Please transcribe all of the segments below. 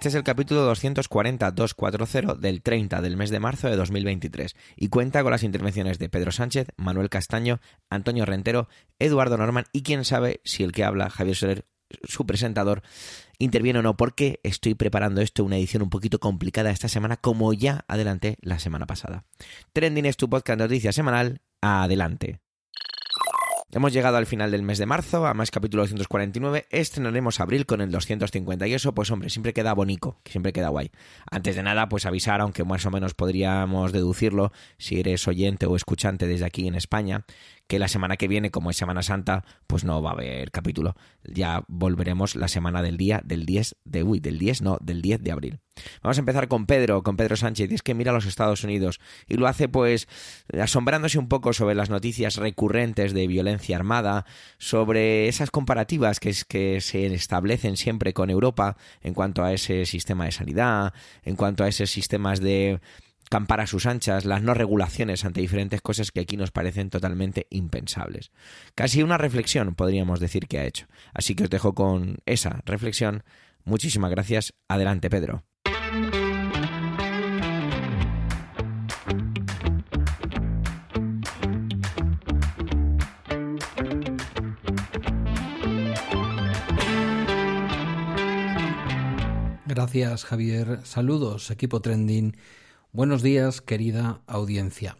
Este es el capítulo 240-240 del 30 del mes de marzo de 2023 y cuenta con las intervenciones de Pedro Sánchez, Manuel Castaño, Antonio Rentero, Eduardo Norman y quién sabe si el que habla, Javier Soler, su presentador, interviene o no, porque estoy preparando esto, una edición un poquito complicada esta semana, como ya adelanté la semana pasada. Trending es tu podcast de noticias semanal, adelante. Hemos llegado al final del mes de marzo, a más capítulo 249. Estrenaremos abril con el 250 y eso, pues hombre, siempre queda bonito, siempre queda guay. Antes de nada, pues avisar, aunque más o menos podríamos deducirlo, si eres oyente o escuchante desde aquí en España, que la semana que viene, como es Semana Santa, pues no va a haber capítulo. Ya volveremos la semana del día del 10 de uy, del 10, no, del 10 de abril. Vamos a empezar con Pedro, con Pedro Sánchez, y es que mira a los Estados Unidos y lo hace pues asombrándose un poco sobre las noticias recurrentes de violencia armada, sobre esas comparativas que, es, que se establecen siempre con Europa en cuanto a ese sistema de sanidad, en cuanto a esos sistemas de campar a sus anchas, las no regulaciones ante diferentes cosas que aquí nos parecen totalmente impensables. Casi una reflexión podríamos decir que ha hecho. Así que os dejo con esa reflexión. Muchísimas gracias. Adelante, Pedro. Gracias, Javier. Saludos, equipo Trending. Buenos días, querida audiencia.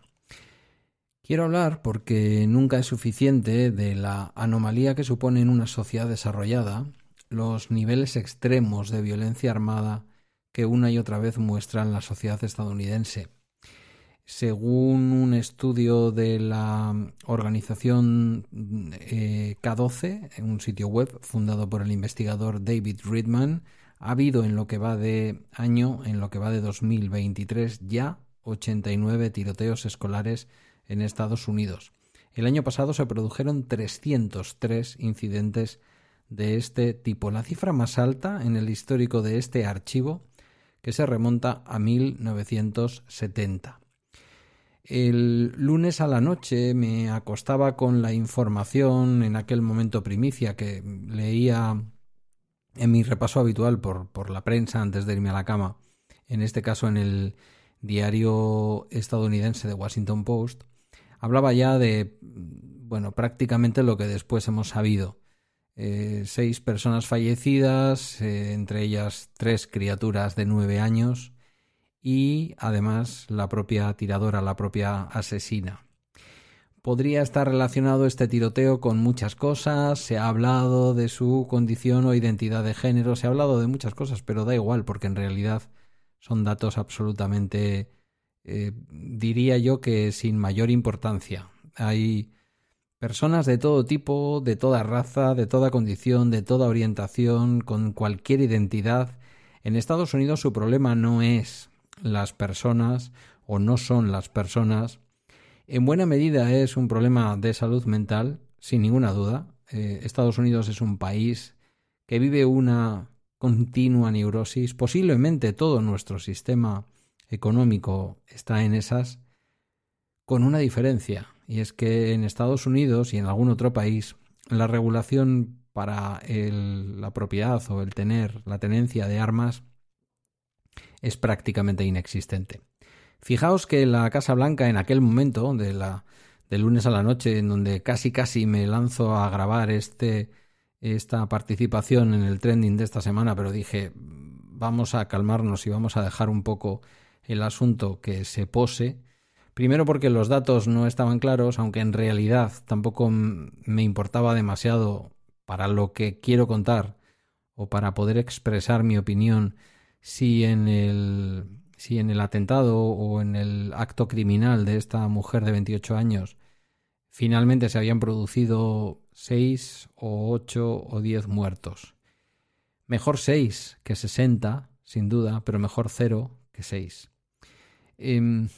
Quiero hablar, porque nunca es suficiente, de la anomalía que supone en una sociedad desarrollada los niveles extremos de violencia armada que una y otra vez muestran la sociedad estadounidense. Según un estudio de la organización eh, K12, un sitio web fundado por el investigador David Friedman, ha habido en lo que va de año, en lo que va de 2023, ya 89 tiroteos escolares en Estados Unidos. El año pasado se produjeron 303 incidentes de este tipo, la cifra más alta en el histórico de este archivo, que se remonta a 1970. El lunes a la noche me acostaba con la información en aquel momento primicia que leía en mi repaso habitual por, por la prensa antes de irme a la cama, en este caso en el diario estadounidense de Washington Post, hablaba ya de, bueno, prácticamente lo que después hemos sabido. Eh, seis personas fallecidas, eh, entre ellas tres criaturas de nueve años y además la propia tiradora, la propia asesina. Podría estar relacionado este tiroteo con muchas cosas, se ha hablado de su condición o identidad de género, se ha hablado de muchas cosas, pero da igual porque en realidad son datos absolutamente, eh, diría yo que sin mayor importancia. Hay personas de todo tipo, de toda raza, de toda condición, de toda orientación, con cualquier identidad. En Estados Unidos su problema no es las personas o no son las personas en buena medida es un problema de salud mental, sin ninguna duda. Eh, Estados Unidos es un país que vive una continua neurosis. Posiblemente todo nuestro sistema económico está en esas, con una diferencia, y es que en Estados Unidos y en algún otro país la regulación para la propiedad o el tener, la tenencia de armas es prácticamente inexistente. Fijaos que la Casa Blanca en aquel momento, de la, de lunes a la noche, en donde casi casi me lanzo a grabar este, esta participación en el trending de esta semana, pero dije, vamos a calmarnos y vamos a dejar un poco el asunto que se pose. Primero porque los datos no estaban claros, aunque en realidad tampoco me importaba demasiado para lo que quiero contar o para poder expresar mi opinión si en el si en el atentado o en el acto criminal de esta mujer de 28 años finalmente se habían producido seis o ocho o diez muertos. Mejor seis que sesenta, sin duda, pero mejor cero que seis. Em,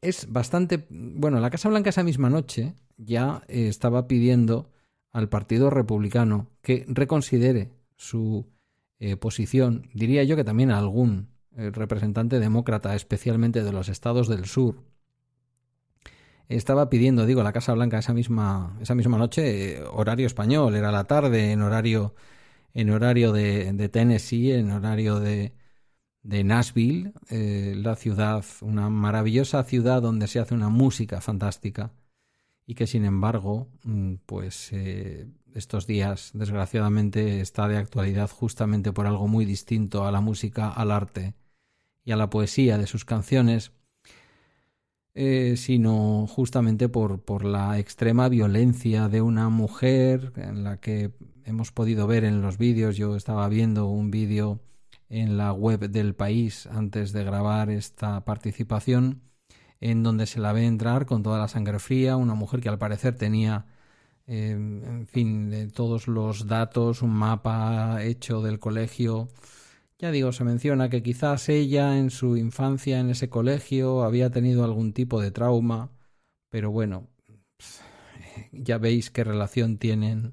es bastante... Bueno, la Casa Blanca esa misma noche ya eh, estaba pidiendo al Partido Republicano que reconsidere su eh, posición, diría yo que también a algún eh, representante demócrata, especialmente de los estados del sur, estaba pidiendo, digo, la Casa Blanca esa misma, esa misma noche, eh, horario español, era la tarde, en horario, en horario de, Tennessee, en horario de, de Nashville, la ciudad, una maravillosa ciudad donde se hace una música fantástica y que sin embargo, mm, pues estos días, desgraciadamente, está de actualidad justamente por algo muy distinto a la música, al arte y a la poesía de sus canciones, eh, sino justamente por, por la extrema violencia de una mujer en la que hemos podido ver en los vídeos. Yo estaba viendo un vídeo en la web del país antes de grabar esta participación, en donde se la ve entrar con toda la sangre fría, una mujer que al parecer tenía Em, en fin, de todos los datos, un mapa hecho del colegio. Ya digo, se menciona que quizás ella en su infancia en ese colegio había tenido algún tipo de trauma, pero bueno, ya veis qué relación tienen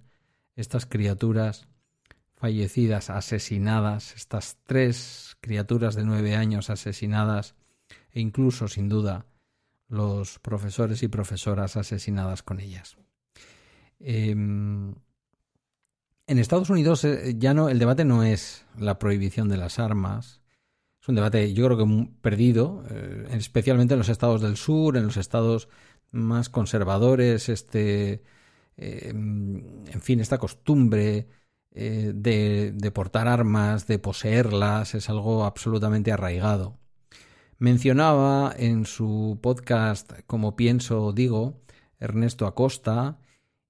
estas criaturas fallecidas, asesinadas, estas tres criaturas de nueve años asesinadas, e incluso, sin duda, los profesores y profesoras asesinadas con ellas. Em, en Estados Unidos eh, ya no, el debate no es la prohibición de las armas. Es un debate, yo creo que perdido, eh, especialmente en los estados del sur, en los estados más conservadores, este, em, en fin, esta costumbre eh, de, de portar armas, de poseerlas, es algo absolutamente arraigado. Mencionaba en su podcast Como pienso digo, Ernesto Acosta,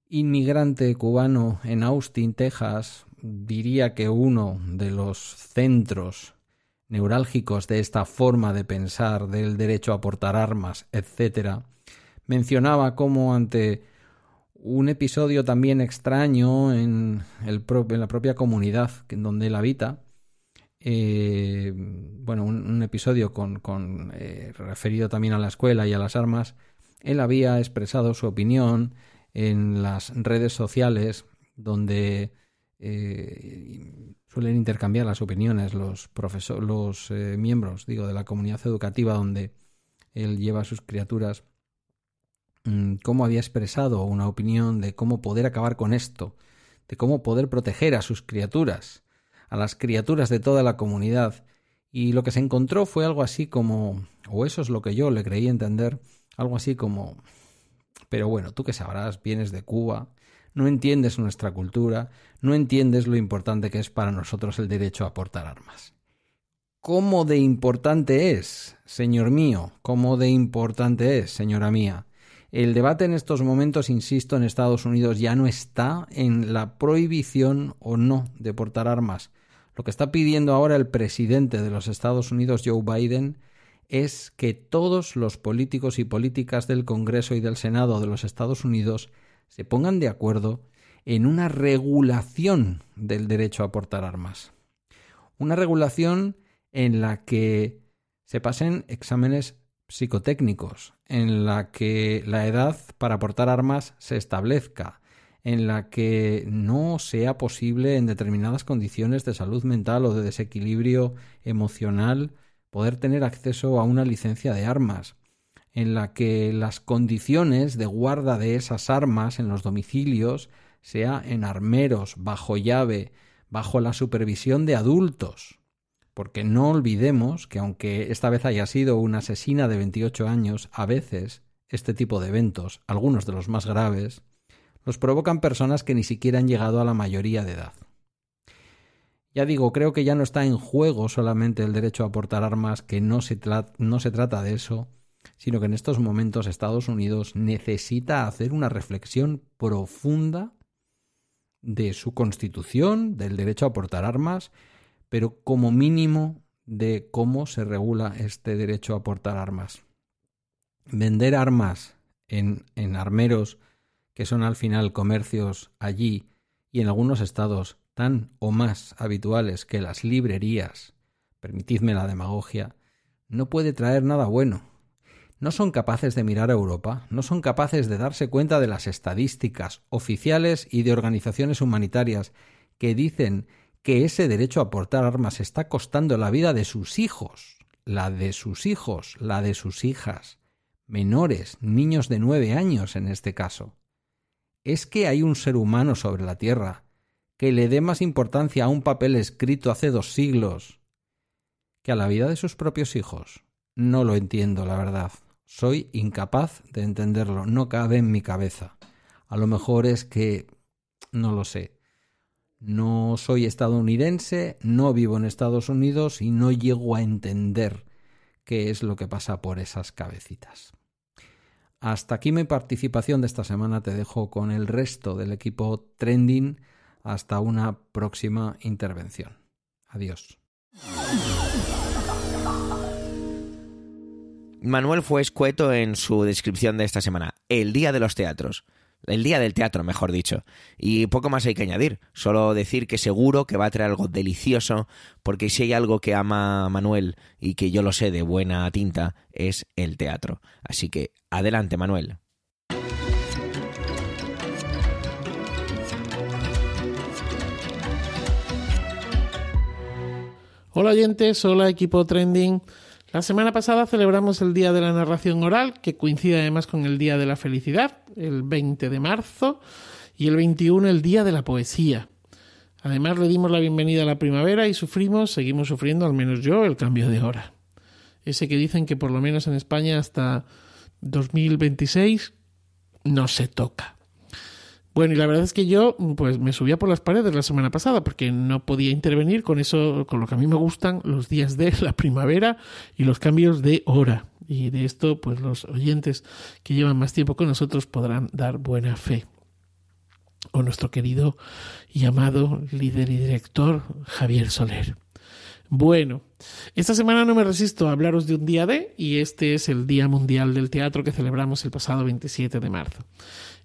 inmigrante cubano en Austin, Texas, diría que uno de los centros neurálgicos de esta forma de pensar del derecho a portar armas, etc., mencionaba cómo ante un episodio también extraño en, la propia comunidad en donde él habita, eh, bueno, un, episodio con, con eh, referido también a la escuela y a las armas, él había expresado su opinión en las redes sociales donde eh, suelen intercambiar las opiniones los profesores, los eh, miembros, digo, de la comunidad educativa donde él lleva a sus criaturas, mm, cómo había expresado una opinión de cómo poder acabar con esto, de cómo poder proteger a sus criaturas, a las criaturas de toda la comunidad. Y lo que se encontró fue algo así como, o eso es lo que yo le creí entender, algo así como, pero bueno, tú que sabrás, vienes de Cuba, no entiendes nuestra cultura, no entiendes lo importante que es para nosotros el derecho a portar armas. ¿Cómo de importante es, señor mío? ¿Cómo de importante es, señora mía? El debate en estos momentos, insisto, en Estados Unidos ya no está en la prohibición o no de portar armas. Lo que está pidiendo ahora el presidente de los Estados Unidos, Joe Biden, es que todos los políticos y políticas del Congreso y del Senado de los Estados Unidos se pongan de acuerdo en una regulación del derecho a portar armas. Una regulación en la que se pasen exámenes psicotécnicos, en la que la edad para portar armas se establezca, en la que no sea posible en determinadas condiciones de salud mental o de desequilibrio emocional poder tener acceso a una licencia de armas, en la que las condiciones de guarda de esas armas en los domicilios sea en armeros, bajo llave, bajo la supervisión de adultos. Porque no olvidemos que aunque esta vez haya sido una asesina de 28 años, a veces este tipo de eventos, algunos de los más graves, los provocan personas que ni siquiera han llegado a la mayoría de edad. Ya digo, creo que ya no está en juego solamente el derecho a portar armas, que no se, no se trata de eso, sino que en estos momentos Estados Unidos necesita hacer una reflexión profunda de su constitución, del derecho a portar armas, pero como mínimo de cómo se regula este derecho a portar armas. Vender armas en, en armeros, que son al final comercios allí y en algunos estados tan o más habituales que las librerías, permitidme la demagogia, no puede traer nada bueno. no son capaces de mirar a Europa, no son capaces de darse cuenta de las estadísticas oficiales y de organizaciones humanitarias que dicen que ese derecho a portar armas está costando la vida de sus hijos, la de sus hijos, la de sus hijas, menores, niños de nueve años en este caso. ¿Es que hay un ser humano sobre la Tierra que le dé más importancia a un papel escrito hace dos siglos que a la vida de sus propios hijos? No lo entiendo, la verdad. Soy incapaz de entenderlo, no cabe en mi cabeza. A lo mejor es que no lo sé. No soy estadounidense, no vivo en Estados Unidos y no llego a entender qué es lo que pasa por esas cabecitas. Hasta aquí mi participación de esta semana. Te dejo con el resto del equipo Trending hasta una próxima intervención. Adiós. Manuel fue escueto en su descripción de esta semana. El día de los teatros. El día del teatro, mejor dicho. Y poco más hay que añadir. Solo decir que seguro que va a traer algo delicioso, porque si hay algo que ama Manuel y que yo lo sé de buena tinta, es el teatro. Así que adelante, Manuel. Hola oyentes, hola equipo trending. La semana pasada celebramos el Día de la Narración Oral, que coincide además con el Día de la Felicidad, el 20 de marzo, y el 21 el Día de la Poesía. Además le dimos la bienvenida a la primavera y sufrimos, seguimos sufriendo, al menos yo, el cambio de hora. Ese que dicen que por lo menos en España hasta 2026 no se toca. Bueno, y la verdad es que yo pues me subía por las paredes la semana pasada porque no podía intervenir con eso, con lo que a mí me gustan los días de la primavera y los cambios de hora. Y de esto, pues los oyentes que llevan más tiempo con nosotros podrán dar buena fe. O nuestro querido y amado líder y director Javier Soler. Bueno, esta semana no me resisto a hablaros de un día de, y este es el Día Mundial del Teatro que celebramos el pasado 27 de marzo.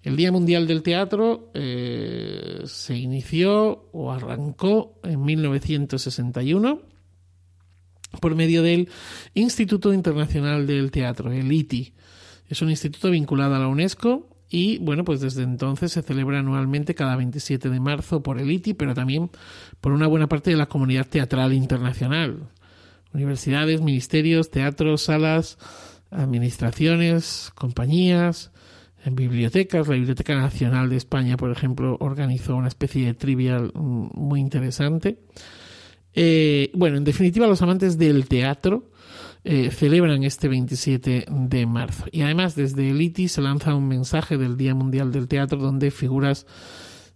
El Día Mundial del Teatro eh, se inició o arrancó en 1961 por medio del Instituto Internacional del Teatro, el ITI. Es un instituto vinculado a la UNESCO y bueno, pues desde entonces se celebra anualmente cada 27 de marzo por el ITI, pero también por una buena parte de la comunidad teatral internacional. Universidades, ministerios, teatros, salas, administraciones, compañías, en bibliotecas. La Biblioteca Nacional de España, por ejemplo, organizó una especie de trivial mm, muy interesante. Eh, bueno, en definitiva, los amantes del teatro eh, celebran este 27 de marzo. Y además, desde el ITI se lanza un mensaje del Día Mundial del Teatro donde figuras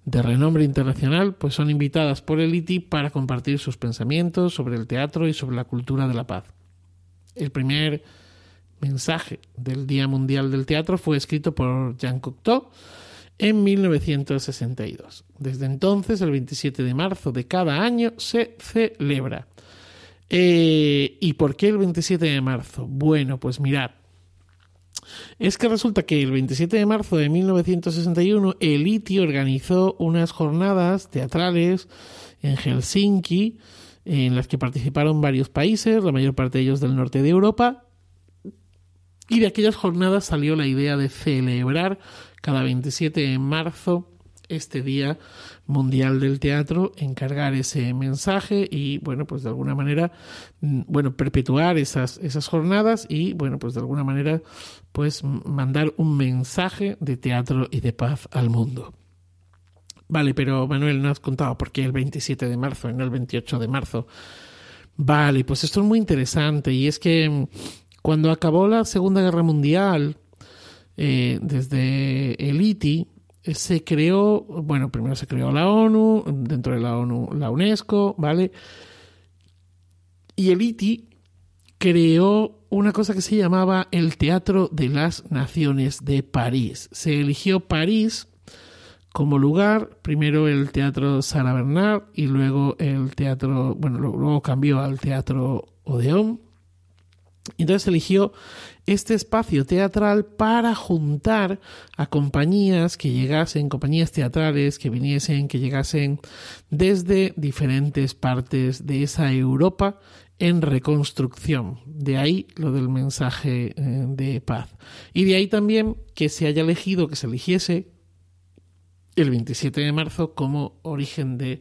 de renombre internacional pues son invitadas por el ITI para compartir sus pensamientos sobre el teatro y sobre la cultura de la paz. El primer mensaje del Día Mundial del Teatro fue escrito por Jean Cocteau en 1962. Desde entonces, el 27 de marzo de cada año se celebra. Eh, ¿Y por qué el 27 de marzo? Bueno, pues mirad. Es que resulta que el 27 de marzo de 1961 el ITI organizó unas jornadas teatrales en Helsinki en las que participaron varios países, la mayor parte de ellos del norte de Europa, y de aquellas jornadas salió la idea de celebrar cada 27 de marzo este Día Mundial del Teatro, encargar ese mensaje y, bueno, pues de alguna manera, mm, bueno, perpetuar esas, esas jornadas y, bueno, pues de alguna manera, pues mandar un mensaje de teatro y de paz al mundo. Vale, pero Manuel, no has contado por qué el 27 de marzo y no el 28 de marzo. Vale, pues esto es muy interesante y es que cuando acabó la Segunda Guerra Mundial, eh, desde el ITI, eh, se creó, bueno, primero se creó la ONU, dentro de la ONU la UNESCO, ¿vale? Y el ITI creó una cosa que se llamaba el Teatro de las Naciones de París. Se eligió París como lugar, primero el Teatro Sara Bernard y luego el Teatro, bueno, luego cambió al Teatro Odeón entonces eligió este espacio teatral para juntar a compañías que llegasen, compañías teatrales que viniesen, que llegasen desde diferentes partes de esa Europa en reconstrucción. De ahí lo del mensaje eh, de paz. Y de ahí también que se haya elegido, que se eligiese el 27 de marzo como origen de,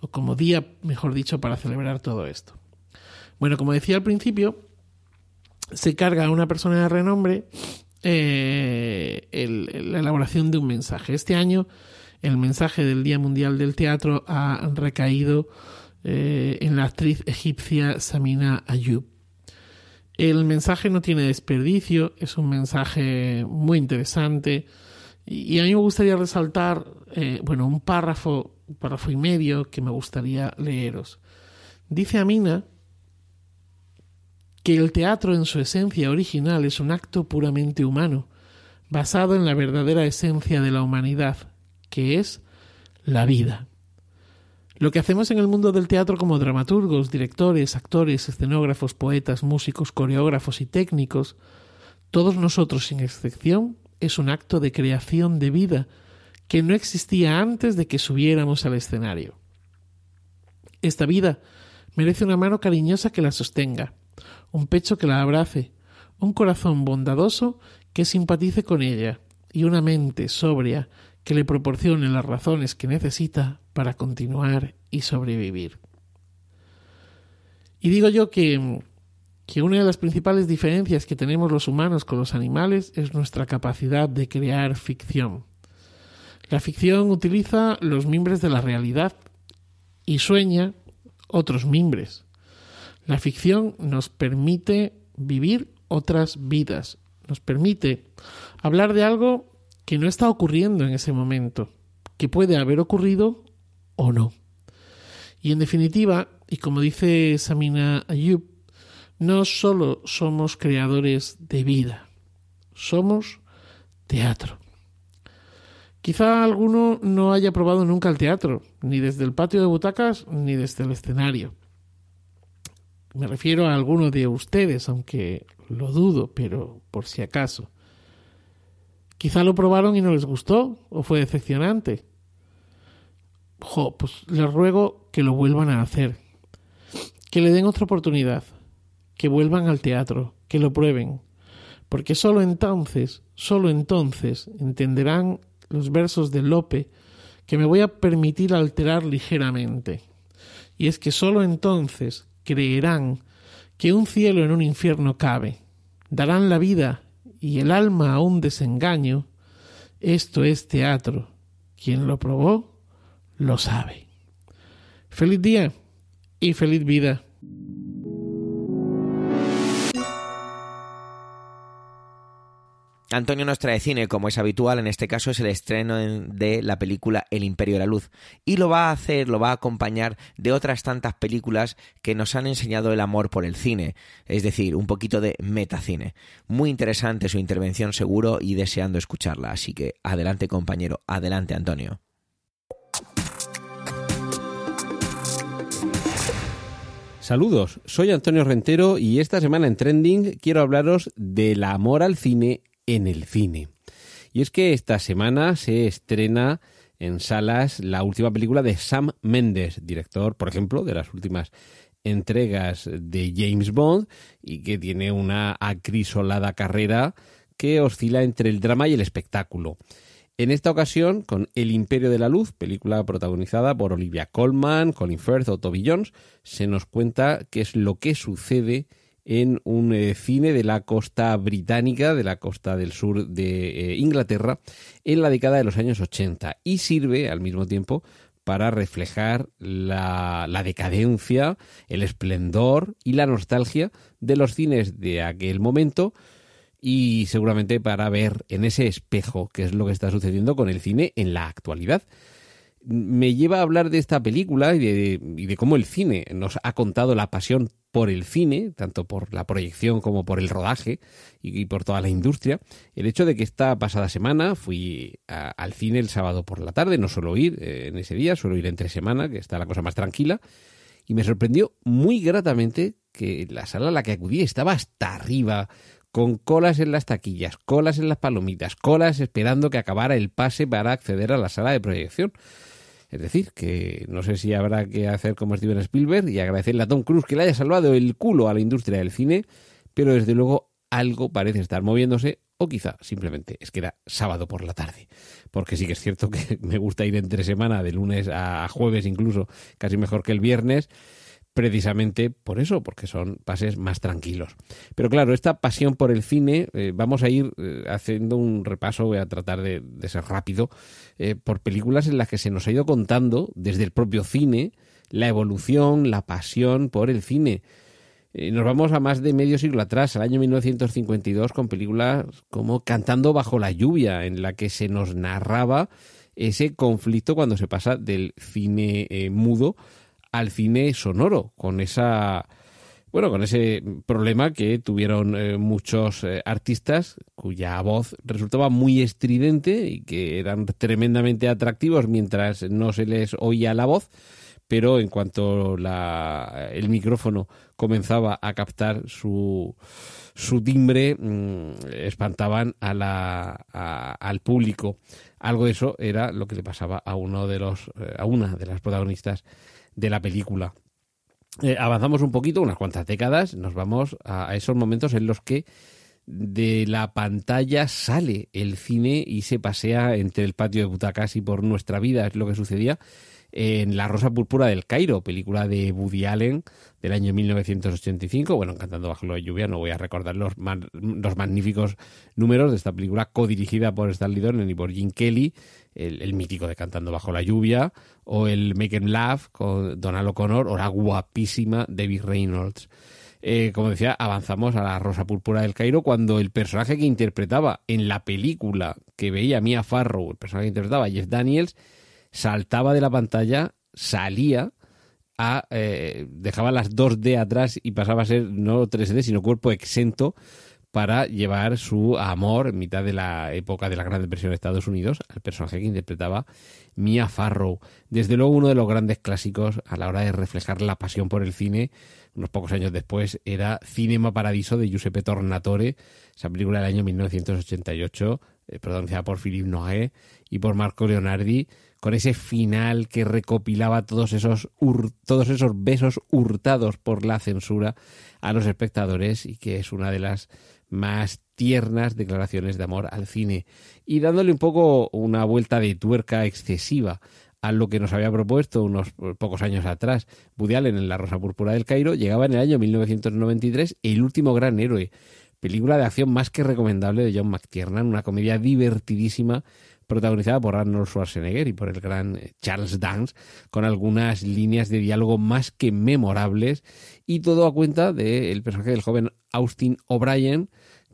o como día, mejor dicho, para celebrar todo esto. Bueno, como decía al principio, se carga a una persona de renombre eh, la elaboración de un mensaje. Este año el mensaje del Día Mundial del Teatro ha recaído eh, en la actriz egipcia Samina Ayub. El mensaje no tiene desperdicio, es un mensaje muy interesante y, a mí me gustaría resaltar, eh, bueno, un párrafo, un párrafo y medio que me gustaría leeros. Dice Amina que el teatro en su esencia original es un acto puramente humano, basado en la verdadera esencia de la humanidad, que es la vida. Lo que hacemos en el mundo del teatro como dramaturgos, directores, actores, escenógrafos, poetas, músicos, coreógrafos y técnicos, todos nosotros sin excepción, es un acto de creación de vida que no existía antes de que subiéramos al escenario. Esta vida merece una mano cariñosa que la sostenga, un pecho que la abrace, un corazón bondadoso que simpatice con ella y una mente sobria que le proporcione las razones que necesita para continuar y sobrevivir. Y digo yo que, que una de las principales diferencias que tenemos los humanos con los animales es nuestra capacidad de crear ficción. La ficción utiliza los mimbres de la realidad y sueña otros mimbres. La ficción nos permite vivir otras vidas, nos permite hablar de algo que no está ocurriendo en ese momento, que puede haber ocurrido o no. Y en definitiva, y como dice Samina Ayub, no solo somos creadores de vida, somos teatro. Quizá alguno no haya probado nunca el teatro, ni desde el patio de butacas ni desde el escenario. Me refiero a alguno de ustedes, aunque lo dudo, pero por si acaso. Quizá lo probaron y no les gustó o fue decepcionante. Jo, pues les ruego que lo vuelvan a hacer. Que le den otra oportunidad. Que vuelvan al teatro. Que lo prueben. Porque solo entonces, solo entonces entenderán los versos de Lope que me voy a permitir alterar ligeramente. Y es que solo entonces creerán que un cielo en un infierno cabe. Darán la vida y el alma a un desengaño, esto es teatro. Quien lo probó, lo sabe. Feliz día y feliz vida. Antonio nos trae cine, como es habitual, en este caso es el estreno de la película El Imperio de la Luz. Y lo va a hacer, lo va a acompañar de otras tantas películas que nos han enseñado el amor por el cine, es decir, un poquito de metacine. Muy interesante su intervención seguro y deseando escucharla, así que adelante compañero, adelante Antonio. Saludos, soy Antonio Rentero y esta semana en Trending quiero hablaros del amor al cine en el cine. Y es que esta semana se estrena en salas la última película de Sam Mendes, director, por ejemplo, de las últimas entregas de James Bond y que tiene una acrisolada carrera que oscila entre el drama y el espectáculo. En esta ocasión, con El Imperio de la Luz, película protagonizada por Olivia Colman, Colin Firth o Toby Jones, se nos cuenta qué es lo que sucede en un eh, cine de la costa británica, de la costa del sur de eh, Inglaterra, en la década de los años 80 y sirve al mismo tiempo para reflejar la, la, decadencia, el esplendor y la nostalgia de los cines de aquel momento y seguramente para ver en ese espejo qué es lo que está sucediendo con el cine en la actualidad me lleva a hablar de esta película y de, cómo el cine nos ha contado la pasión por el cine, tanto por la proyección como por el rodaje y, por toda la industria. El hecho de que esta pasada semana fui al cine el sábado por la tarde, no suelo ir eh, en ese día, suelo ir entre semana, que está la cosa más tranquila, y me sorprendió muy gratamente que la sala a la que acudí estaba hasta arriba, con colas en las taquillas, colas en las palomitas, colas esperando que acabara el pase para acceder a la sala de proyección. Es decir, que no sé si habrá que hacer como Steven Spielberg y agradecerle a Tom Cruise que le haya salvado el culo a la industria del cine, pero desde luego algo parece estar moviéndose o quizá simplemente es que era sábado por la tarde. Porque sí que es cierto que me gusta ir entre semana, de lunes a jueves incluso, casi mejor que el viernes precisamente por eso, porque son pases más tranquilos. Pero claro, esta pasión por el cine, eh, vamos a ir eh, haciendo un repaso, voy a tratar de, ser rápido, eh, por películas en las que se nos ha ido contando desde el propio cine la evolución, la pasión por el cine. nos vamos a más de medio siglo atrás, al año 1952, con películas como Cantando bajo la lluvia, en la que se nos narraba ese conflicto cuando se pasa del cine mudo al cine sonoro, con esa bueno, con ese problema que tuvieron eh, muchos eh, artistas cuya voz resultaba muy estridente y que eran tremendamente atractivos mientras no se les oía la voz, pero en cuanto la, el micrófono comenzaba a captar su, su timbre, mm, espantaban a la, al público. Algo de eso era lo que le pasaba a uno de los, eh, a una de las protagonistas de la película. Eh, avanzamos un poquito, unas cuantas décadas, nos vamos a, esos momentos en los que de la pantalla sale el cine y se pasea entre el patio de butacas y por nuestra vida, es lo que sucedía en La Rosa Púrpura del Cairo, película de Woody Allen del año 1985. Bueno, Cantando bajo la lluvia, no voy a recordar los, los magníficos números de esta película, codirigida por Stanley Donen y por Jim Kelly, el, mítico de Cantando bajo la lluvia, o el Make Em Laugh con Donald O'Connor, o la guapísima David Reynolds. Eh, como decía, avanzamos a la Rosa Púrpura del Cairo cuando el personaje que interpretaba en la película que veía Mia Farrow, el personaje que interpretaba Jeff Daniels, saltaba de la pantalla, salía a, eh, dejaba las 2D atrás y pasaba a ser no 3D, sino cuerpo exento para llevar su amor en mitad de la época de la Gran Depresión de Estados Unidos al personaje que interpretaba Mia Farrow. Desde luego uno de los grandes clásicos a la hora de reflejar la pasión por el cine. Unos pocos años después era Cinema Paradiso de Giuseppe Tornatore, esa película del año 1988, eh, pronunciada por Philippe Noé y por Marco Leonardi, con ese final que recopilaba todos esos, todos esos besos hurtados por la censura a los espectadores y que es una de las más tiernas declaraciones de amor al cine y dándole un poco una vuelta de tuerca excesiva a lo que nos había propuesto unos pocos años atrás. Woody Allen en La Rosa Púrpura del Cairo, llegaba en el año 1993 El último gran héroe, película de acción más que recomendable de John McTiernan, una comedia divertidísima protagonizada por Arnold Schwarzenegger y por el gran eh, Charles Dance, con algunas líneas de diálogo más que memorables y todo a cuenta del personaje del joven Austin O'Brien,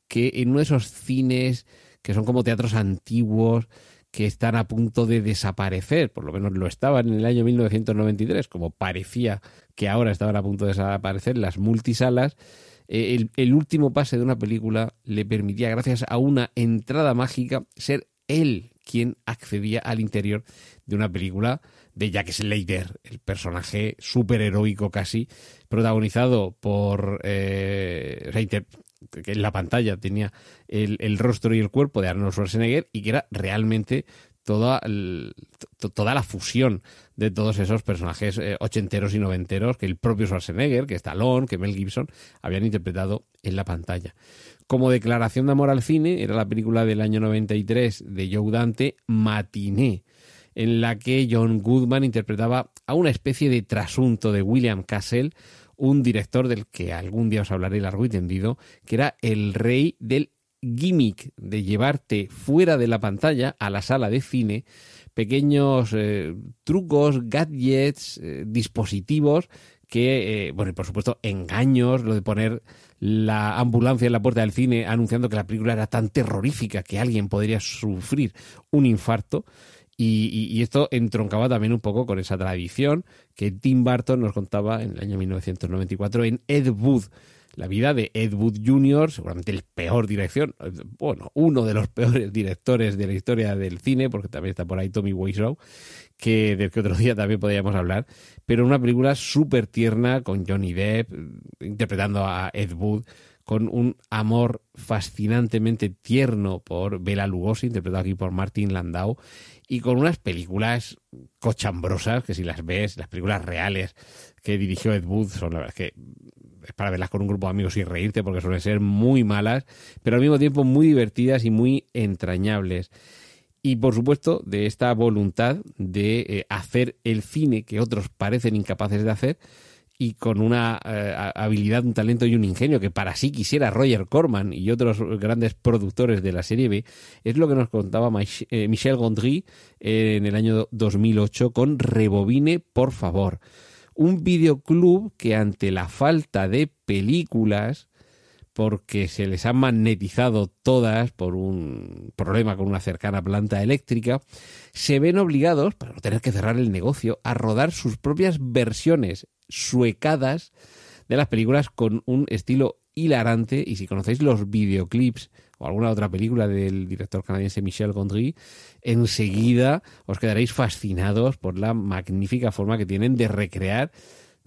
que en uno de esos cines que son como teatros antiguos, que están a punto de desaparecer, por lo menos lo estaban en el año 1993, como parecía que ahora estaban a punto de desaparecer las multisalas, eh, el, último pase de una película le permitía, gracias a una entrada mágica, ser él quien accedía al interior de una película de Jack Slater, el personaje superheroico casi, protagonizado por... Eh, que en la pantalla tenía el, rostro y el cuerpo de Arnold Schwarzenegger y que era realmente toda, toda la fusión de todos esos personajes eh, ochenteros y noventeros que el propio Schwarzenegger, que Stallone, que Mel Gibson habían interpretado en la pantalla. Como declaración de amor al cine, era la película del año 93 de Joe Dante, Matiné, en la que John Goodman interpretaba a una especie de trasunto de William Castle, un director del que algún día os hablaré largo y tendido, que era el rey del gimmick de llevarte fuera de la pantalla a la sala de cine pequeños eh, trucos, gadgets, eh, dispositivos que, eh, bueno, y por supuesto, engaños, lo de poner la ambulancia en la puerta del cine anunciando que la película era tan terrorífica que alguien podría sufrir un infarto. Y, esto entroncaba también un poco con esa tradición que Tim Burton nos contaba en el año 1994 en Ed Wood, la vida de Ed Wood Jr., seguramente el peor dirección, bueno, uno de los peores directores de la historia del cine, porque también está por ahí Tommy Wiseau, que del que otro día también podríamos hablar, pero una película súper tierna con Johnny Depp interpretando a Ed Wood, con un amor fascinantemente tierno por Bela Lugosi, interpretado aquí por Martin Landau, y con unas películas cochambrosas que si las ves, las películas reales que dirigió Ed Wood son la verdad que es para verlas con un grupo de amigos y reírte porque suelen ser muy malas, pero al mismo tiempo muy divertidas y muy entrañables. Y por supuesto, de esta voluntad de eh, hacer el cine que otros parecen incapaces de hacer, y con una eh, habilidad, un talento y un ingenio que para sí quisiera Roger Corman y otros grandes productores de la serie B, es lo que nos contaba eh, Michel Gondry en el año 2008 con Rebobine, por favor. Un videoclub que ante la falta de películas, porque se les han magnetizado todas por un problema con una cercana planta eléctrica, se ven obligados, para no tener que cerrar el negocio, a rodar sus propias versiones suecadas de las películas con un estilo hilarante y si conocéis los videoclips o alguna otra película del director canadiense Michel Gondry, enseguida os quedaréis fascinados por la magnífica forma que tienen de recrear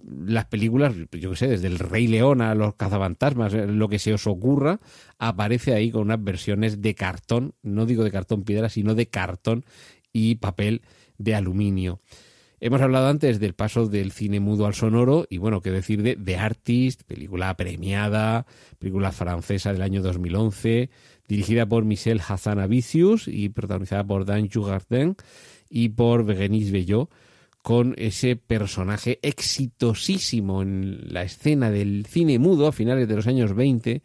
las películas, yo que sé, desde el Rey León a los cazafantasmas, eh, lo que se os ocurra, aparece ahí con unas versiones de cartón, no digo de cartón piedra, sino de cartón y papel de aluminio. Hemos hablado antes del paso del cine mudo al sonoro y bueno, qué decir de The Artist, película premiada, película francesa del año 2011, dirigida por Michel Hazanavicius y protagonizada por Dan Jugardin y por Bérénice Bellot con ese personaje exitosísimo en la escena del cine mudo a finales de los años 20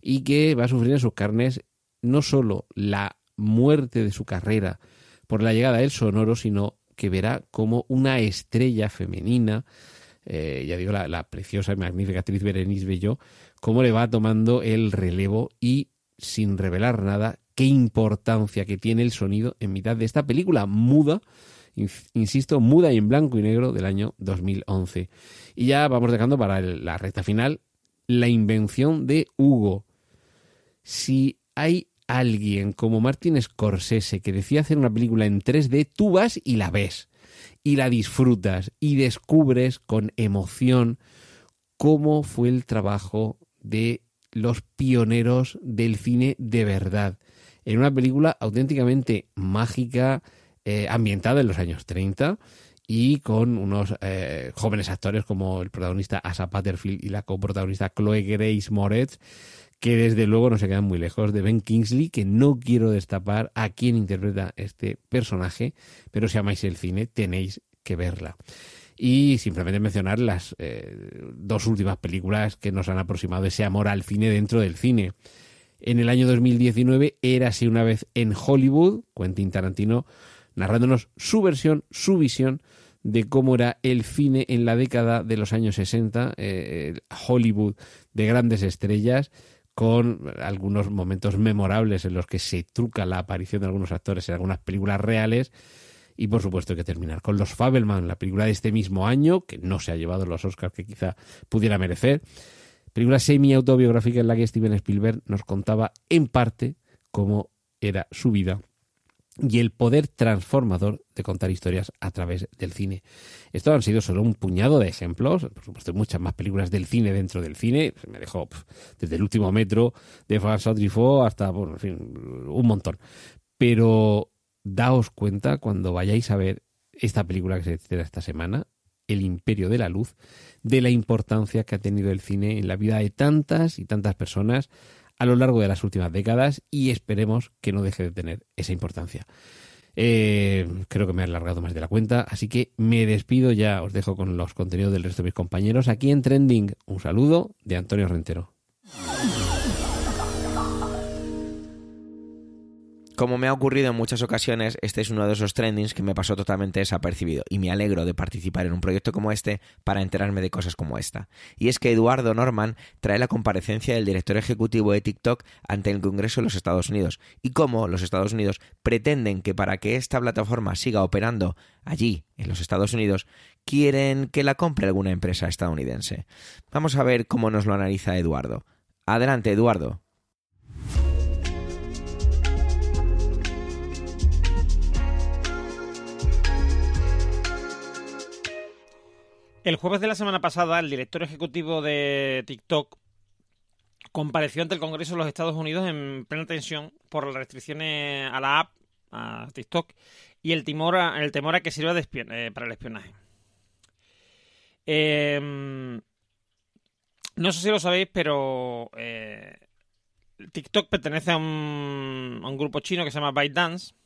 y que va a sufrir en sus carnes no solo la muerte de su carrera por la llegada del sonoro, sino que verá como una estrella femenina, eh, ya digo, la, preciosa y magnífica actriz Berenice Bello, cómo le va tomando el relevo y, sin revelar nada, qué importancia que tiene el sonido en mitad de esta película muda, insisto, muda y en blanco y negro del año 2011. Y ya vamos dejando para la recta final la invención de Hugo. Si hay alguien como Martin Scorsese que decía hacer una película en 3D, tú vas y la ves y la disfrutas y descubres con emoción cómo fue el trabajo de los pioneros del cine de verdad. En una película auténticamente mágica, eh, ambientada en los años 30 y con unos eh, jóvenes actores como el protagonista Asa Patterfield y la coprotagonista Chloe Grace Moretz que desde luego no se quedan muy lejos de Ben Kingsley, que no quiero destapar a quién interpreta este personaje, pero si amáis el cine tenéis que verla. Y simplemente mencionar las eh, dos últimas películas que nos han aproximado ese amor al cine dentro del cine. En el año 2019, era así una vez en Hollywood, Quentin Tarantino narrándonos su versión, su visión de cómo era el cine en la década de los años 60, eh, Hollywood de grandes estrellas, con algunos momentos memorables en los que se truca la aparición de algunos actores en algunas películas reales. Y por supuesto hay que terminar con Los Fabelman, la película de este mismo año, que no se ha llevado los Oscars que quizá pudiera merecer. Película semi-autobiográfica en la que Steven Spielberg nos contaba en parte cómo era su vida y el poder transformador de contar historias a través del cine. Esto han sido solo un puñado de ejemplos, por supuesto hay muchas más películas del cine dentro del cine, me dejó desde el último metro de François Truffaut hasta, en fin, un montón. Pero daos cuenta cuando vayáis a ver esta película que se estrena esta semana, El Imperio de la Luz, de la importancia que ha tenido el cine en la vida de tantas y tantas personas a lo largo de las últimas décadas y esperemos que no deje de tener esa importancia. Eh, creo que me he alargado más de la cuenta, así que me despido ya, os dejo con los contenidos del resto de mis compañeros aquí en Trending. Un saludo de Antonio Rentero. Como me ha ocurrido en muchas ocasiones, este es uno de esos trendings que me pasó totalmente desapercibido y me alegro de participar en un proyecto como este para enterarme de cosas como esta. Y es que Eduardo Norman trae la comparecencia del director ejecutivo de TikTok ante el Congreso de los Estados Unidos y cómo los Estados Unidos pretenden que para que esta plataforma siga operando allí, en los Estados Unidos, quieren que la compre alguna empresa estadounidense. Vamos a ver cómo nos lo analiza Eduardo. Adelante, Eduardo. El jueves de la semana pasada, el director ejecutivo de TikTok compareció ante el Congreso de los Estados Unidos en plena tensión por las restricciones a la app a TikTok y el temor a, el a que sirva de para el espionaje. Em, no sé si lo sabéis, pero TikTok pertenece a un, a un grupo chino que se llama ByteDance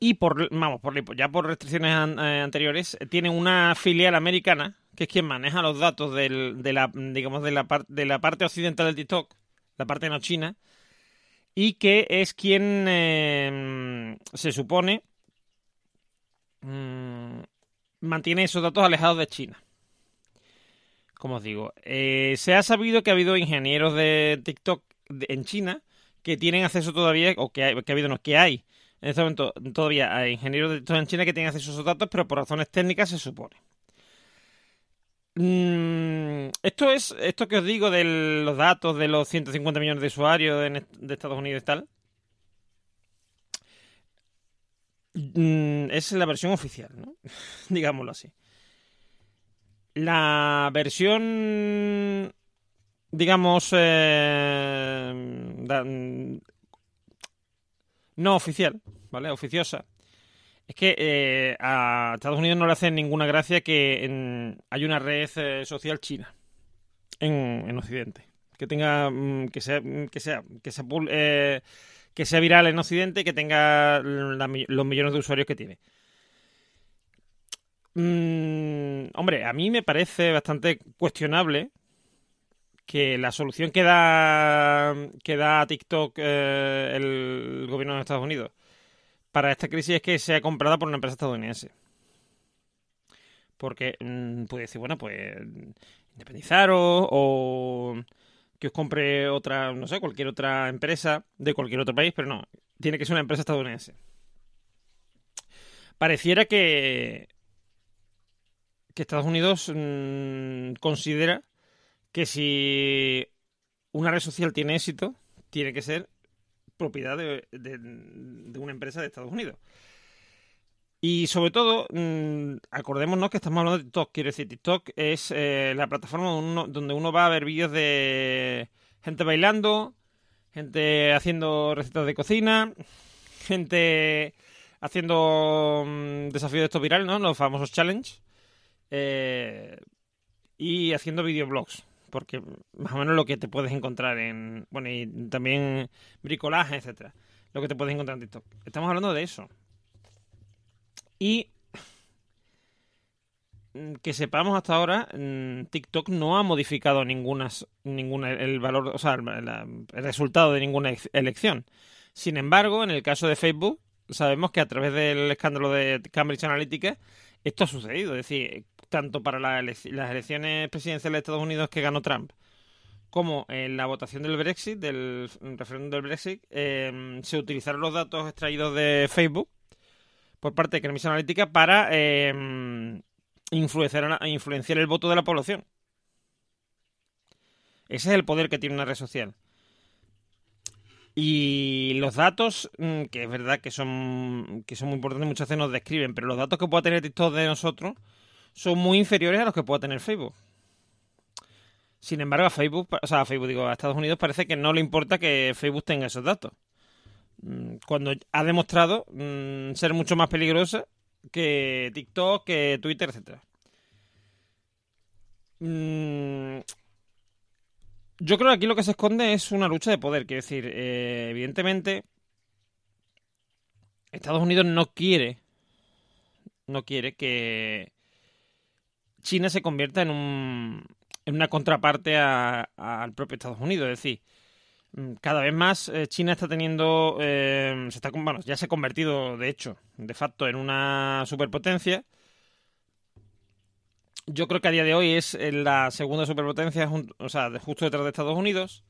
y por vamos por ya por restricciones eh, anteriores tienen una filial americana que es quien maneja los datos del, de la digamos de la parte de la parte occidental del TikTok la parte no china y que es quien eh, se supone mm, mantiene esos datos alejados de China. Como os digo eh, se ha sabido que ha habido ingenieros de TikTok en China que tienen acceso todavía o que, que ha habido no que hay en este momento todavía hay ingenieros de en China que tienen acceso a esos datos, pero por razones técnicas se supone. Mm, esto es esto que os digo de los datos de los 150 millones de usuarios de, Estados Unidos y tal. Mm, es la versión oficial, ¿no? Digámoslo así. La versión, digamos, eh, no oficial, ¿vale? Oficiosa. Es que eh, a Estados Unidos no le hace ninguna gracia que hay una red eh, social china en, Occidente. Que tenga. Mm, que sea. Mm, que sea. Que sea, eh, que sea viral en Occidente y que tenga los millones de usuarios que tiene. Mm, hombre, a mí me parece bastante cuestionable que la solución que da, que da TikTok eh, el gobierno de Estados Unidos para esta crisis es que sea comprada por una empresa estadounidense. Porque mm, puede decir, bueno, pues independizaros o que os compre otra, no sé, cualquier otra empresa de cualquier otro país, pero no, tiene que ser una empresa estadounidense. Pareciera que, que Estados Unidos mm, considera que si una red social tiene éxito, tiene que ser propiedad de, una empresa de Estados Unidos. Y sobre todo, mm, acordémonos que estamos hablando de TikTok. Quiero decir, TikTok es eh, la plataforma donde uno, va a ver vídeos de gente bailando, gente haciendo recetas de cocina, gente haciendo mm, desafíos de estos virales, ¿no? Los famosos challenge. Eh, y haciendo videoblogs porque más o menos lo que te puedes encontrar en, bueno, y también bricolaje, etcétera, lo que te puedes encontrar en TikTok. Estamos hablando de eso. Y mm, que sepamos hasta ahora, mm, TikTok no ha modificado ninguna, ninguna el valor, o sea, el, resultado de ninguna elección. Sin embargo, en el caso de Facebook, sabemos que a través del escándalo de Cambridge Analytica, esto ha sucedido. Es decir, tanto para las elecciones presidenciales de Estados Unidos que ganó Trump, como en la votación del Brexit, del referéndum del Brexit, em, se utilizaron los datos extraídos de Facebook por parte de Cambridge Analytica para em, influenciar, influenciar el voto de la población. Ese es el poder que tiene una red social. Y los datos, mm, que es verdad que son, que son muy importantes, muchas veces nos describen, pero los datos que pueda tener TikTok de nosotros son muy inferiores a los que pueda tener Facebook. Sin embargo, a Facebook, o sea, a Facebook, digo, a Estados Unidos parece que no le importa que Facebook tenga esos datos. Mm, cuando ha demostrado mm, ser mucho más peligrosa que TikTok, que Twitter, etcétera. Mm, yo creo que aquí lo que se esconde es una lucha de poder. Quiero decir, eh, evidentemente, Estados Unidos no quiere, no quiere que China se convierta en, un, en una contraparte al propio Estados Unidos. Es decir, mm, cada vez más eh, China está teniendo, eh, se está, bueno, ya se ha convertido, de hecho, de facto, en una superpotencia. Yo creo que a día de hoy es eh, la segunda superpotencia, o sea, justo detrás de Estados Unidos.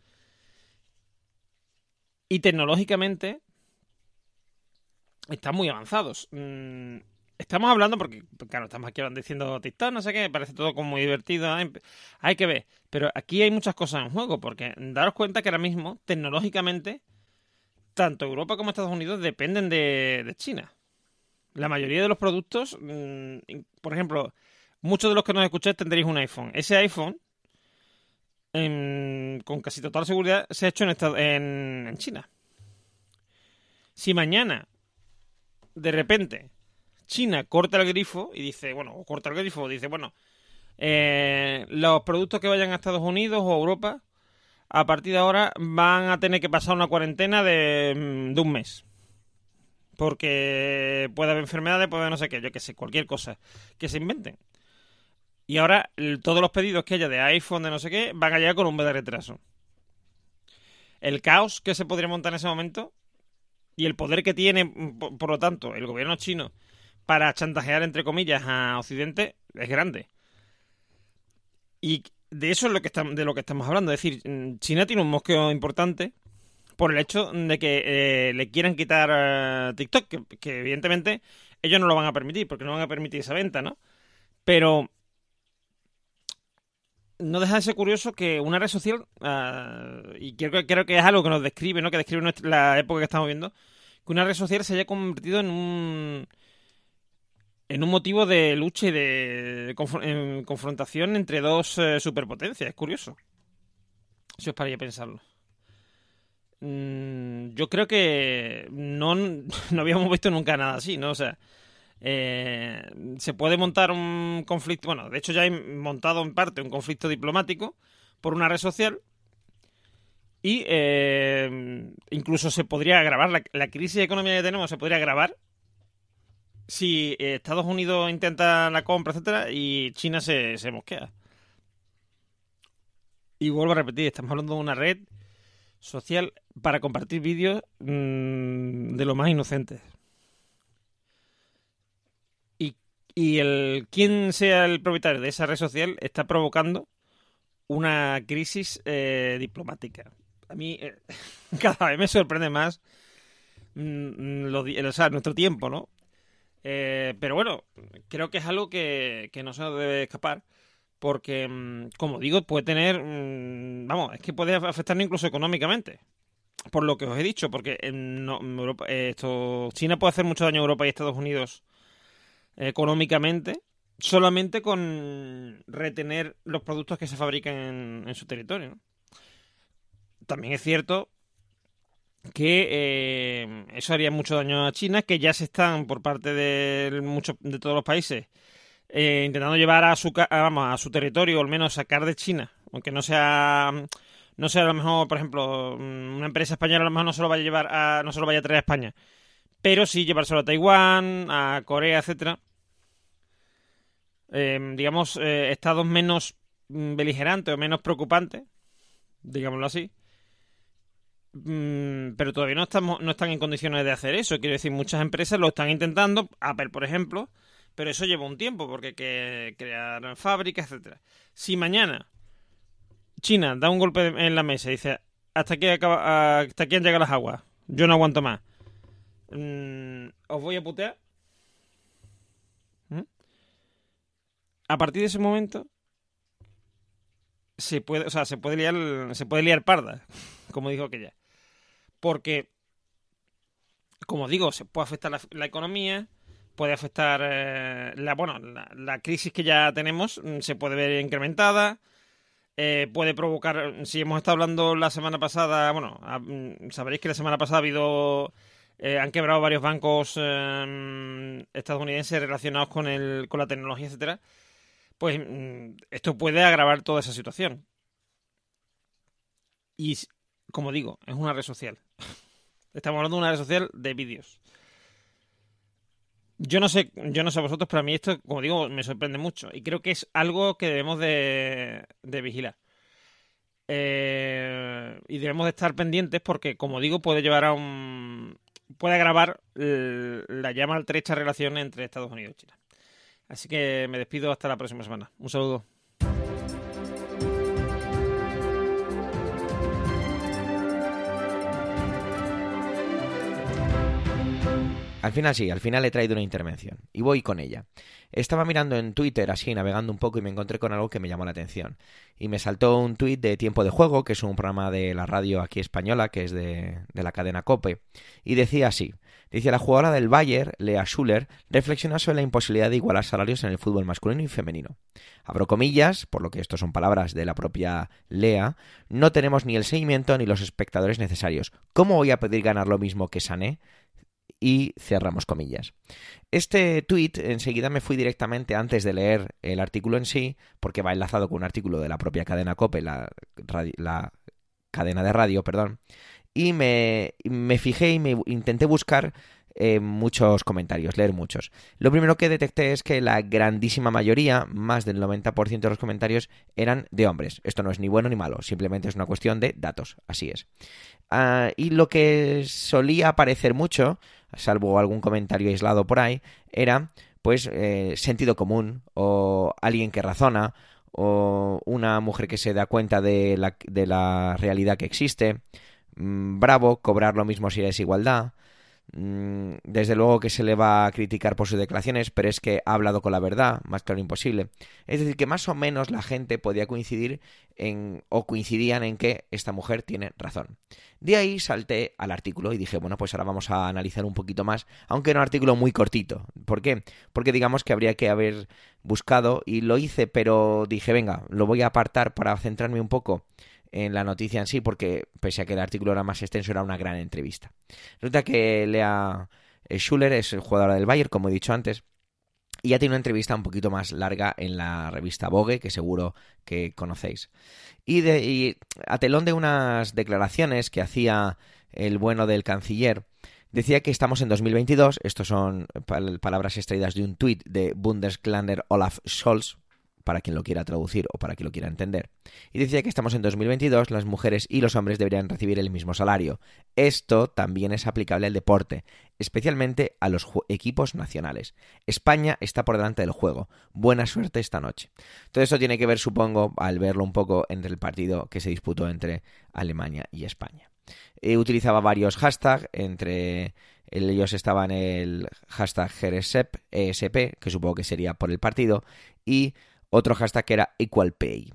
Y tecnológicamente están muy avanzados. Estamos hablando porque, claro, estamos aquí diciendo TikTok, no sé qué, parece todo como muy divertido, hay que ver. Pero aquí hay muchas cosas en juego, porque daros cuenta que ahora mismo, tecnológicamente, tanto Europa como Estados Unidos dependen de, China. La mayoría de los productos, mm, por ejemplo, muchos de los que nos escucháis tendréis un iPhone. Ese iPhone, con casi total seguridad, se ha hecho en, en China. Si mañana, de repente, China corta el grifo y dice, bueno, o corta el grifo, dice, bueno, eh, los productos que vayan a Estados Unidos o Europa, a partir de ahora van a tener que pasar una cuarentena de, mm, de un mes. Porque puede haber enfermedades, puede haber no sé qué, yo qué sé, cualquier cosa que se inventen. Y ahora todos los pedidos que haya de iPhone, de no sé qué, van a llegar con un mes de retraso. El caos que se podría montar en ese momento y el poder que tiene, mm, por lo tanto, el gobierno chino para chantajear, entre comillas, a Occidente es grande. Y de eso es lo que estamos, de lo que estamos hablando. Es decir, mm, China tiene un mosqueo importante por el hecho de que eh, le quieran quitar eh, TikTok, que, evidentemente ellos no lo van a permitir, porque no van a permitir esa venta, ¿no? Pero no deja de ser curioso que una red social, ah, y creo, que- creo que es algo que nos describe, ¿no? Que describe la época que estamos viendo, que una red social se haya convertido en un en un motivo de lucha y de en confrontación entre dos eh, superpotencias. Es curioso. Si os pararía a pensarlo. Mm, yo creo que no, no habíamos visto nunca nada así, ¿no? O sea, eh, se puede montar un conflicto, bueno, de hecho ya hay montado en parte un conflicto diplomático por una red social y eh, incluso se podría agravar, la, la crisis económica que tenemos se podría agravar si eh, Estados Unidos intenta la compra, etcétera, y China se, se mosquea. Y vuelvo a repetir, estamos hablando de una red social para compartir vídeos mm, de lo más inocentes. Y, y el quien sea el propietario de esa red social está provocando una crisis eh, diplomática. A mí eh, cada vez me sorprende más mm, lo di- o nuestro tiempo, ¿no? Eh, pero bueno, creo que es algo que, que no se nos debe escapar. Porque, mm, como digo, puede tener. mm, Vamos, es que puede afectarnos incluso económicamente. Por lo que os he dicho, porque eh, esto, China puede hacer mucho daño a Europa y Estados Unidos económicamente, solamente con retener los productos que se fabrican en, su territorio. También es cierto que eh, eso haría mucho daño a China, que ya se están por parte de, muchos de todos los países eh, intentando llevar a su, a, vamos, a su territorio, o al menos sacar de China, aunque no sea, no sea a lo mejor, por ejemplo, una empresa española a lo mejor no se lo vaya a llevar a, no se lo vaya a traer a España, pero sí llevárselo a Taiwán, a Corea, etcétera. Eh, digamos, eh, estados menos mm, beligerantes o menos preocupantes, digámoslo así. Mm, pero todavía no estamos no están en condiciones de hacer eso. Quiero decir, muchas empresas lo están intentando, Apple, por ejemplo, pero eso lleva un tiempo porque hay que crear fábricas, etcétera. Si mañana China da un golpe en la mesa y dice hasta aquí acaba, hasta aquí han llegado las aguas, yo no aguanto más, mm, os voy a putear. ¿Mm? A partir de ese momento se puede, o sea, se puede liar, se puede liar parda, como dijo aquella, porque como digo, se puede afectar la, economía, puede afectar eh, la bueno la, la crisis que ya tenemos mm, se puede ver incrementada eh, puede provocar si hemos estado hablando la semana pasada bueno mm, sabréis que la semana pasada ha habido eh, han quebrado varios bancos eh, estadounidenses relacionados con el con la tecnología etcétera pues mm, esto puede agravar toda esa situación. Y como digo es una red social estamos hablando de una red social de vídeos yo no sé, yo no sé vosotros, pero a mí esto, como digo, me sorprende mucho. Y creo que es algo que debemos de, de vigilar. Eh, y debemos de estar pendientes porque, como digo, puede llevar a un... puede agravar la ya maltrecha relación entre Estados Unidos y China. Así que me despido hasta la próxima semana. Un saludo. Al final sí, al final he traído una intervención y voy con ella. Estaba mirando en Twitter así, navegando un poco y me encontré con algo que me llamó la atención. Y me saltó un tuit de Tiempo de Juego, que es un programa de la radio aquí española, que es de, la cadena Cope, y decía así. Dice, la jugadora del Bayern, Lea Schuller, reflexiona sobre la imposibilidad de igualar salarios en el fútbol masculino y femenino. Abro comillas, por lo que esto son palabras de la propia Lea, no tenemos ni el seguimiento ni los espectadores necesarios. ¿Cómo voy a pedir ganar lo mismo que Sané? Y cerramos comillas. Este tweet enseguida me fui directamente antes de leer el artículo en sí, porque va enlazado con un artículo de la propia cadena COPE, la, cadena de radio, perdón, y me, me fijé y me intenté buscar eh, muchos comentarios, leer muchos. Lo primero que detecté es que la grandísima mayoría, más del 90% de los comentarios, eran de hombres. Esto no es ni bueno ni malo, simplemente es una cuestión de datos, así es. Ah, y lo que solía aparecer mucho, salvo algún comentario aislado por ahí, era pues eh, sentido común o alguien que razona o una mujer que se da cuenta de la, de la realidad que existe. Mm, bravo, cobrar lo mismo si eres igualdad. Mm, desde luego que se le va a criticar por sus declaraciones, pero es que ha hablado con la verdad, más claro imposible. Es decir, que más o menos la gente podía coincidir en, o coincidían en que esta mujer tiene razón. De ahí salté al artículo y dije, bueno, pues ahora vamos a analizar un poquito más, aunque era un artículo muy cortito. ¿Por qué? Porque digamos que habría que haber buscado y lo hice, pero dije, venga, lo voy a apartar para centrarme un poco en la noticia en sí, porque pese a que el artículo era más extenso, era una gran entrevista. Resulta que Lea eh, Schuller es el jugador del Bayern, como he dicho antes, y ya tiene una entrevista un poquito más larga en la revista Vogue, que seguro que conocéis. Y, de, y a telón de unas declaraciones que hacía el bueno del canciller, decía que estamos en 2022, estos son palabras extraídas de un tuit de Bundesklander Olaf Scholz, para quien lo quiera traducir o para quien lo quiera entender. Y decía que estamos en 2022, las mujeres y los hombres deberían recibir el mismo salario. Esto también es aplicable al deporte, especialmente a los equipos nacionales. España está por delante del juego. Buena suerte esta noche. Todo esto tiene que ver, supongo, al verlo un poco entre el partido que se disputó entre Alemania y España. Eh, utilizaba varios hashtags, entre ellos estaban el hashtag GRSEP, ESP, que supongo que sería por el partido, y otro hashtag que era Equal Pay.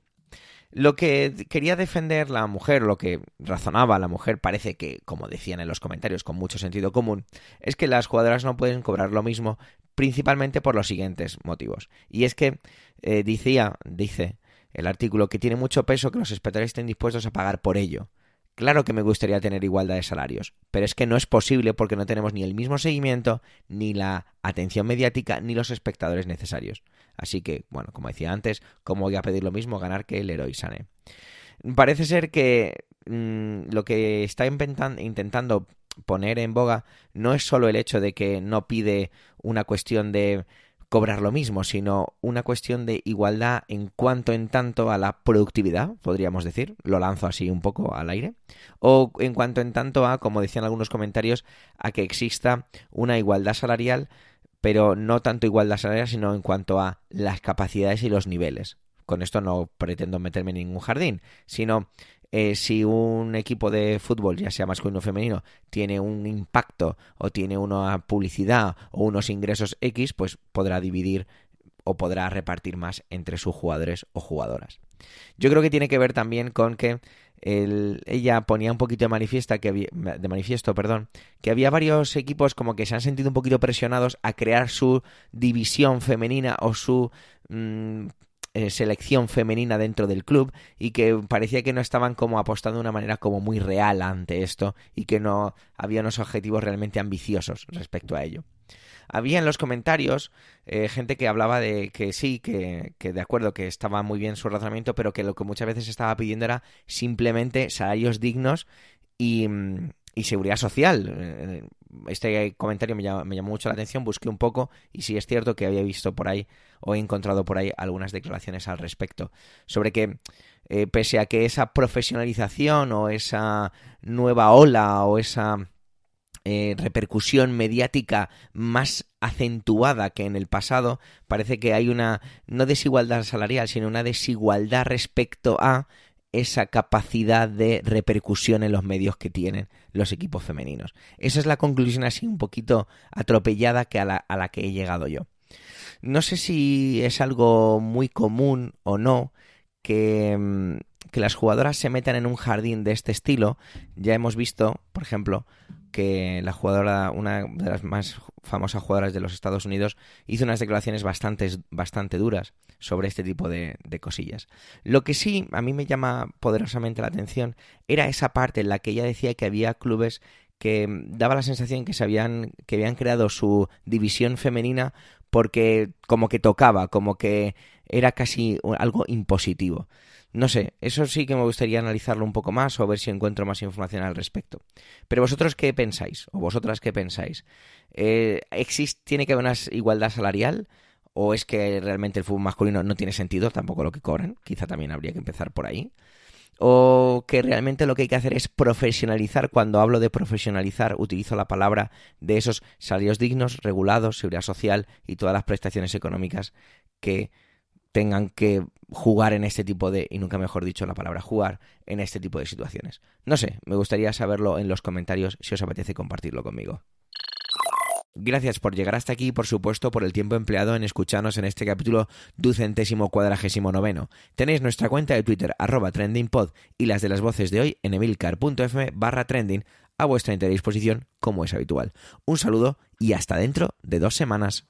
Lo que quería defender la mujer, lo que razonaba la mujer, parece que, como decían en los comentarios con mucho sentido común, es que las jugadoras no pueden cobrar lo mismo principalmente por los siguientes motivos. Y es que eh, decía, dice el artículo que tiene mucho peso que los espectadores estén dispuestos a pagar por ello. Claro que me gustaría tener igualdad de salarios, pero es que no es posible porque no tenemos ni el mismo seguimiento, ni la atención mediática, ni los espectadores necesarios. Así que, bueno, como decía antes, ¿cómo voy a pedir lo mismo ganar que el héroe Sané? Parece ser que mm, lo que está intentando poner en boga no es solo el hecho de que no pide una cuestión de cobrar lo mismo, sino una cuestión de igualdad en cuanto en tanto a la productividad, podríamos decir, lo lanzo así un poco al aire, o en cuanto en tanto a, como decían algunos comentarios, a que exista una igualdad salarial, pero no tanto igualdad salarial, sino en cuanto a las capacidades y los niveles. Con esto no pretendo meterme en ningún jardín, sino eh, si un equipo de fútbol, ya sea masculino o femenino, tiene un impacto o tiene una publicidad o unos ingresos X, pues podrá dividir o podrá repartir más entre sus jugadores o jugadoras. Yo creo que tiene que ver también con que ella ponía un poquito de, manifiesta que de manifiesto perdón, que había varios equipos como que se han sentido un poquito presionados a crear su división femenina o su mm, eh, selección femenina dentro del club y que parecía que no estaban como apostando de una manera como muy real ante esto y que no había unos objetivos realmente ambiciosos respecto a ello. Había en los comentarios eh, gente que hablaba de que sí, que, que, de acuerdo, que estaba muy bien su razonamiento, pero que lo que muchas veces estaba pidiendo era simplemente salarios dignos y, mm, y seguridad social. Eh, este comentario me llamó, mucho la atención, busqué un poco y sí es cierto que había visto por ahí o he encontrado por ahí algunas declaraciones al respecto sobre que eh, pese a que esa profesionalización o esa nueva ola o esa eh, repercusión mediática más acentuada que en el pasado, parece que hay una no desigualdad salarial, sino una desigualdad respecto a esa capacidad de repercusión en los medios que tienen los equipos femeninos. Esa es la conclusión así un poquito atropellada que a, la, a la que he llegado yo. No sé si es algo muy común o no que, mm, que las jugadoras se metan en un jardín de este estilo. Ya hemos visto, por ejemplo, que la jugadora, una de las más famosas jugadoras de los Estados Unidos, hizo unas declaraciones bastante, bastante duras sobre este tipo de, cosillas. Lo que sí a mí me llama poderosamente la atención era esa parte en la que ella decía que había clubes que daba la sensación que se habían, que habían creado su división femenina porque como que tocaba, como que era casi algo impositivo. No sé, eso sí que me gustaría analizarlo un poco más o ver si encuentro más información al respecto. Pero vosotros qué pensáis, o vosotras qué pensáis. Eh, ¿Tiene que haber una igualdad salarial? ¿O es que realmente el fútbol masculino no tiene sentido tampoco lo que cobran? Quizá también habría que empezar por ahí. O que realmente lo que hay que hacer es profesionalizar. Cuando hablo de profesionalizar, utilizo la palabra de esos salarios dignos, regulados, seguridad social y todas las prestaciones económicas que tengan que jugar en este tipo de, y nunca mejor dicho la palabra jugar, en este tipo de situaciones. No sé, me gustaría saberlo en los comentarios si os apetece compartirlo conmigo. Gracias por llegar hasta aquí y por supuesto por el tiempo empleado en escucharnos en este capítulo ducentésimo cuadragésimo noveno. Tenéis nuestra cuenta de Twitter arroba trendingpod y las de las voces de hoy en emilcar.fm barra trending a vuestra entera disposición como es habitual. Un saludo y hasta dentro de dos semanas.